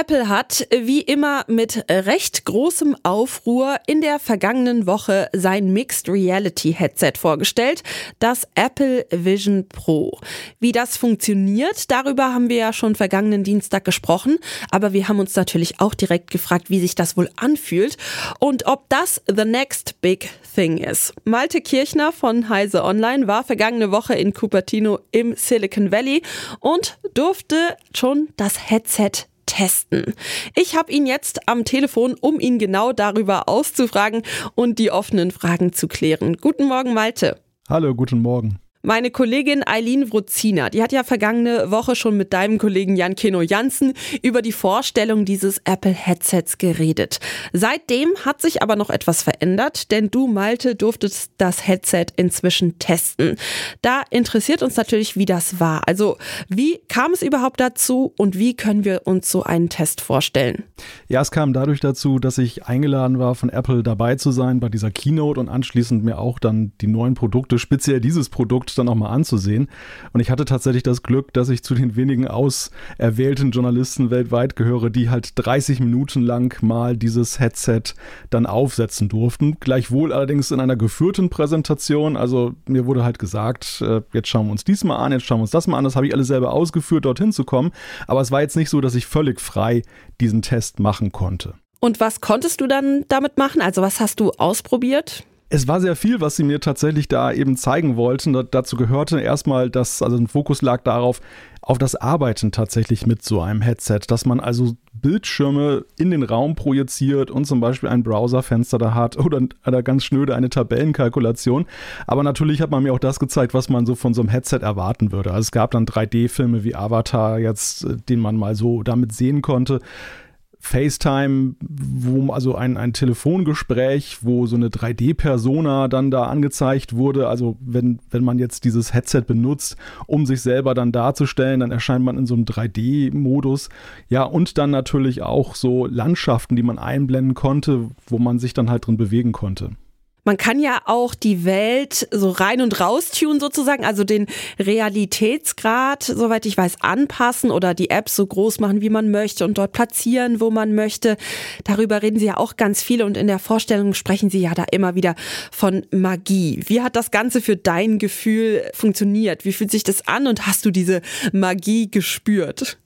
Apple hat wie immer mit recht großem Aufruhr in der vergangenen Woche sein Mixed Reality Headset vorgestellt, das Apple Vision Pro. Wie das funktioniert, darüber haben wir ja schon vergangenen Dienstag gesprochen, aber wir haben uns natürlich auch direkt gefragt, wie sich das wohl anfühlt und ob das the next big thing ist. Malte Kirchner von Heise Online war vergangene Woche in Cupertino im Silicon Valley und durfte schon das Headset testen. Ich habe ihn jetzt am Telefon, um ihn genau darüber auszufragen und die offenen Fragen zu klären. Guten Morgen, Malte. Hallo, guten Morgen. Meine Kollegin Eileen Wruzina, die hat ja vergangene Woche schon mit deinem Kollegen Jan Keno Jansen über die Vorstellung dieses Apple-Headsets geredet. Seitdem hat sich aber noch etwas verändert, denn du, Malte, durftest das Headset inzwischen testen. Da interessiert uns natürlich, wie das war. Also, wie kam es überhaupt dazu und wie können wir uns so einen Test vorstellen? Ja, es kam dadurch dazu, dass ich eingeladen war, von Apple dabei zu sein bei dieser Keynote und anschließend mir auch dann die neuen Produkte, speziell dieses Produkt, dann auch mal anzusehen. Und ich hatte tatsächlich das Glück, dass ich zu den wenigen auserwählten Journalisten weltweit gehöre, die halt 30 Minuten lang mal dieses Headset dann aufsetzen durften. Gleichwohl allerdings in einer geführten Präsentation. Also mir wurde halt gesagt, äh, jetzt schauen wir uns dies mal an, jetzt schauen wir uns das mal an. Das habe ich alles selber ausgeführt, dorthin zu kommen. Aber es war jetzt nicht so, dass ich völlig frei diesen Test machen konnte. Und was konntest du dann damit machen? Also was hast du ausprobiert? Es war sehr viel, was sie mir tatsächlich da eben zeigen wollten. dazu gehörte erstmal, dass, also ein Fokus lag darauf, auf das Arbeiten tatsächlich mit so einem Headset, dass man also Bildschirme in den Raum projiziert und zum Beispiel ein Browserfenster da hat oder, oder ganz schnöde eine Tabellenkalkulation. Aber natürlich hat man mir auch das gezeigt, was man so von so einem Headset erwarten würde. Also es gab dann 3D-Filme wie Avatar jetzt, äh, den man mal so damit sehen konnte. FaceTime, wo also ein, ein Telefongespräch, wo so eine 3D-Persona dann da angezeigt wurde. Also wenn, wenn man jetzt dieses Headset benutzt, um sich selber dann darzustellen, dann erscheint man in so einem 3D-Modus. Ja, und dann natürlich auch so Landschaften, die man einblenden konnte, wo man sich dann halt drin bewegen konnte. Man kann ja auch die Welt so rein und raus tun sozusagen, also den Realitätsgrad, soweit ich weiß, anpassen oder die Apps so groß machen, wie man möchte und dort platzieren, wo man möchte. Darüber reden Sie ja auch ganz viele und in der Vorstellung sprechen Sie ja da immer wieder von Magie. Wie hat das Ganze für dein Gefühl funktioniert? Wie fühlt sich das an und hast du diese Magie gespürt?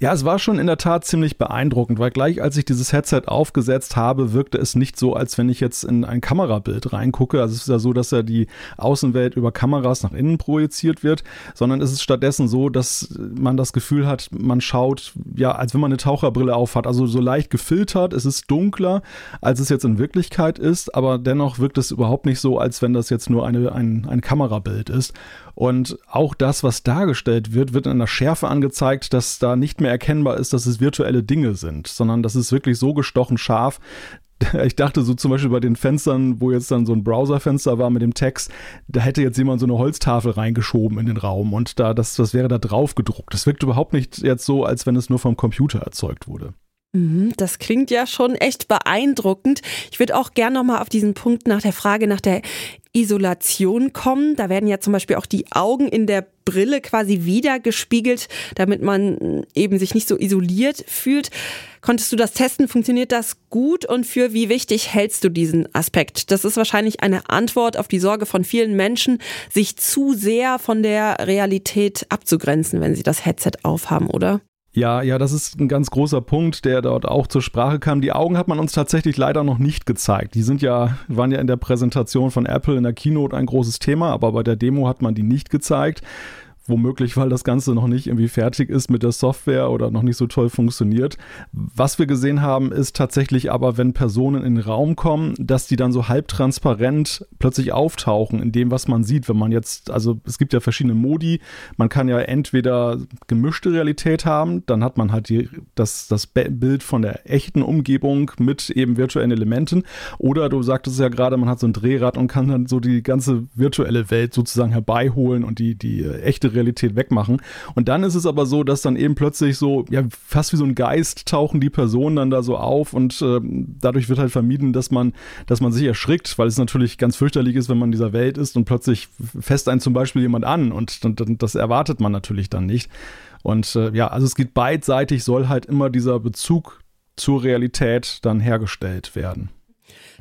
Ja, es war schon in der Tat ziemlich beeindruckend, weil gleich als ich dieses Headset aufgesetzt habe, wirkte es nicht so, als wenn ich jetzt in ein Kamerabild reingucke. Also es ist ja so, dass ja die Außenwelt über Kameras nach innen projiziert wird, sondern es ist stattdessen so, dass man das Gefühl hat, man schaut, ja, als wenn man eine Taucherbrille aufhat. Also so leicht gefiltert, es ist dunkler, als es jetzt in Wirklichkeit ist, aber dennoch wirkt es überhaupt nicht so, als wenn das jetzt nur eine, ein, ein Kamerabild ist. Und auch das, was dargestellt wird, wird in einer Schärfe angezeigt, dass da nicht mehr erkennbar ist, dass es virtuelle Dinge sind, sondern das ist wirklich so gestochen scharf, ich dachte so zum Beispiel bei den Fenstern, wo jetzt dann so ein Browserfenster war mit dem Text, da hätte jetzt jemand so eine Holztafel reingeschoben in den Raum und da das, das wäre da drauf gedruckt. Das wirkt überhaupt nicht jetzt so, als wenn es nur vom Computer erzeugt wurde. Mhm, das klingt ja schon echt beeindruckend. Ich würde auch gerne nochmal auf diesen Punkt nach der Frage nach der Isolation kommen. Da werden ja zum Beispiel auch die Augen in der Brille quasi wieder gespiegelt, damit man eben sich nicht so isoliert fühlt. Konntest du das testen? Funktioniert das gut? Und für wie wichtig hältst du diesen Aspekt? Das ist wahrscheinlich eine Antwort auf die Sorge von vielen Menschen, sich zu sehr von der Realität abzugrenzen, wenn sie das Headset aufhaben, oder? Ja, ja, das ist ein ganz großer Punkt, der dort auch zur Sprache kam. Die Augen hat man uns tatsächlich leider noch nicht gezeigt. Die sind ja, waren ja in der Präsentation von Apple in der Keynote ein großes Thema, aber bei der Demo hat man die nicht gezeigt. Womöglich, weil das Ganze noch nicht irgendwie fertig ist mit der Software oder noch nicht so toll funktioniert. Was wir gesehen haben, ist tatsächlich aber, wenn Personen in den Raum kommen, dass die dann so halbtransparent plötzlich auftauchen in dem, was man sieht. Wenn man jetzt, also es gibt ja verschiedene Modi. Man kann ja entweder gemischte Realität haben, dann hat man halt die, das, das Bild von der echten Umgebung mit eben virtuellen Elementen. Oder du sagtest ja gerade, man hat so ein Drehrad und kann dann so die ganze virtuelle Welt sozusagen herbeiholen und die, die echte Realität wegmachen. Und dann ist es aber so, dass dann eben plötzlich so, ja, fast wie so ein Geist tauchen die Personen dann da so auf und äh, dadurch wird halt vermieden, dass man, dass man sich erschrickt, weil es natürlich ganz fürchterlich ist, wenn man in dieser Welt ist und plötzlich fässt einen zum Beispiel jemand an und, und, und das erwartet man natürlich dann nicht. Und äh, ja, also es geht beidseitig, soll halt immer dieser Bezug zur Realität dann hergestellt werden.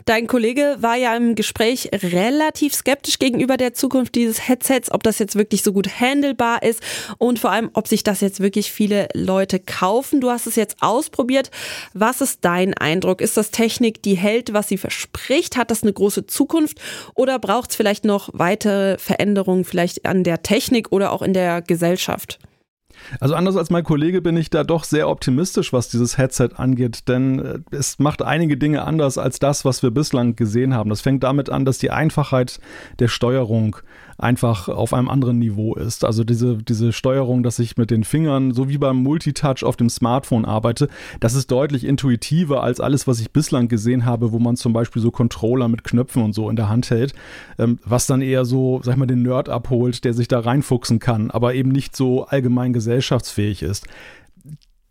Dein Kollege war ja im Gespräch relativ skeptisch gegenüber der Zukunft dieses Headsets, ob das jetzt wirklich so gut handelbar ist und vor allem, ob sich das jetzt wirklich viele Leute kaufen. Du hast es jetzt ausprobiert. Was ist dein Eindruck? Ist das Technik, die hält, was sie verspricht? Hat das eine große Zukunft oder braucht es vielleicht noch weitere Veränderungen vielleicht an der Technik oder auch in der Gesellschaft? Also anders als mein Kollege bin ich da doch sehr optimistisch, was dieses Headset angeht, denn äh, es macht einige Dinge anders als das, was wir bislang gesehen haben. Das fängt damit an, dass die Einfachheit der Steuerung einfach auf einem anderen Niveau ist. Also diese, diese Steuerung, dass ich mit den Fingern, so wie beim Multitouch auf dem Smartphone arbeite, das ist deutlich intuitiver als alles, was ich bislang gesehen habe, wo man zum Beispiel so Controller mit Knöpfen und so in der Hand hält, ähm, was dann eher so, sag ich mal, den Nerd abholt, der sich da reinfuchsen kann, aber eben nicht so allgemein gesellschaftsfähig ist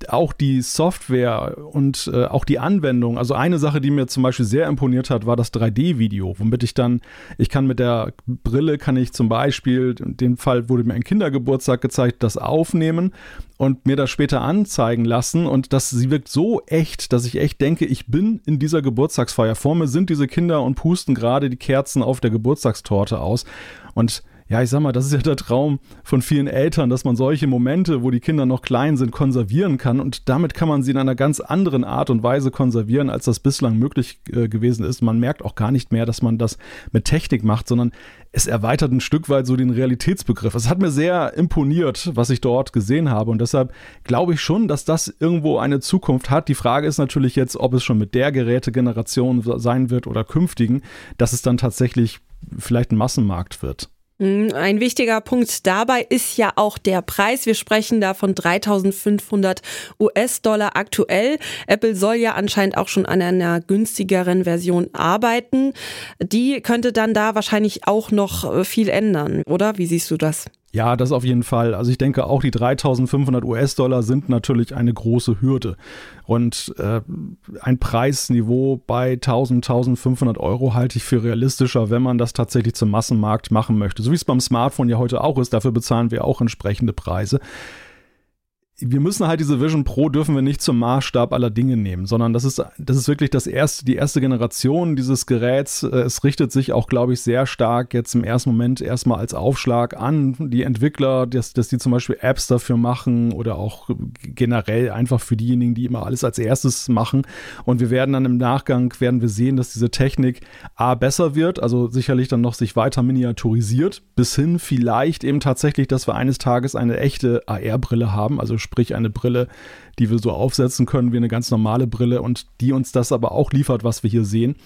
auch die Software und äh, auch die Anwendung. Also eine Sache, die mir zum Beispiel sehr imponiert hat, war das 3D-Video, womit ich dann, ich kann mit der Brille, kann ich zum Beispiel, in dem Fall wurde mir ein Kindergeburtstag gezeigt, das aufnehmen und mir das später anzeigen lassen und das, sie wirkt so echt, dass ich echt denke, ich bin in dieser Geburtstagsfeier. Vor mir sind diese Kinder und pusten gerade die Kerzen auf der Geburtstagstorte aus und ja, ich sag mal, das ist ja der Traum von vielen Eltern, dass man solche Momente, wo die Kinder noch klein sind, konservieren kann. Und damit kann man sie in einer ganz anderen Art und Weise konservieren, als das bislang möglich äh, gewesen ist. Man merkt auch gar nicht mehr, dass man das mit Technik macht, sondern es erweitert ein Stück weit so den Realitätsbegriff. Es hat mir sehr imponiert, was ich dort gesehen habe. Und deshalb glaube ich schon, dass das irgendwo eine Zukunft hat. Die Frage ist natürlich jetzt, ob es schon mit der Gerätegeneration sein wird oder künftigen, dass es dann tatsächlich vielleicht ein Massenmarkt wird. Hm, ein wichtiger Punkt dabei ist ja auch der Preis. Wir sprechen da von 3500 US-Dollar aktuell. Apple soll ja anscheinend auch schon an einer günstigeren Version arbeiten. Die könnte dann da wahrscheinlich auch noch äh, viel ändern, oder? Wie siehst du das? Ja, das auf jeden Fall. Also ich denke auch die 3500 US-Dollar sind natürlich eine große Hürde. Und äh, ein Preisniveau bei 1000, 1500 Euro halte ich für realistischer, wenn man das tatsächlich zum Massenmarkt machen möchte. So wie es beim Smartphone ja heute auch ist. Dafür bezahlen wir auch entsprechende Preise wir müssen halt diese Vision Pro dürfen wir nicht zum Maßstab aller Dinge nehmen, sondern das ist, das ist wirklich das erste, die erste Generation dieses Geräts. Äh, es richtet sich auch, glaube ich, sehr stark jetzt im ersten Moment erstmal als Aufschlag an die Entwickler, dass, dass die zum Beispiel Apps dafür machen oder auch generell einfach für diejenigen, die immer alles als erstes machen. Und wir werden dann im Nachgang werden wir sehen, dass diese Technik A besser wird, also sicherlich dann noch sich weiter miniaturisiert, bis hin vielleicht eben tatsächlich, dass wir eines Tages eine echte AR-Brille haben, also sprich eine Brille, die wir so aufsetzen können wie eine ganz normale Brille und die uns das aber auch liefert, was wir hier sehen.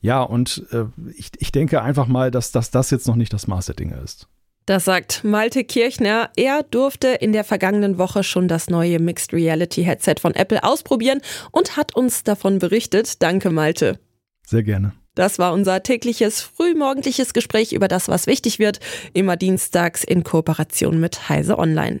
Ja, und äh, ich, ich denke einfach mal, dass, dass das jetzt noch nicht das Maß der Dinge ist. Das sagt Malte Kirchner. Er durfte in der vergangenen Woche schon das neue Mixed Reality Headset von Apple ausprobieren und hat uns davon berichtet. Danke, Malte. Sehr gerne. Das war unser tägliches frühmorgendliches Gespräch über das, was wichtig wird, immer dienstags in Kooperation mit Heise Online.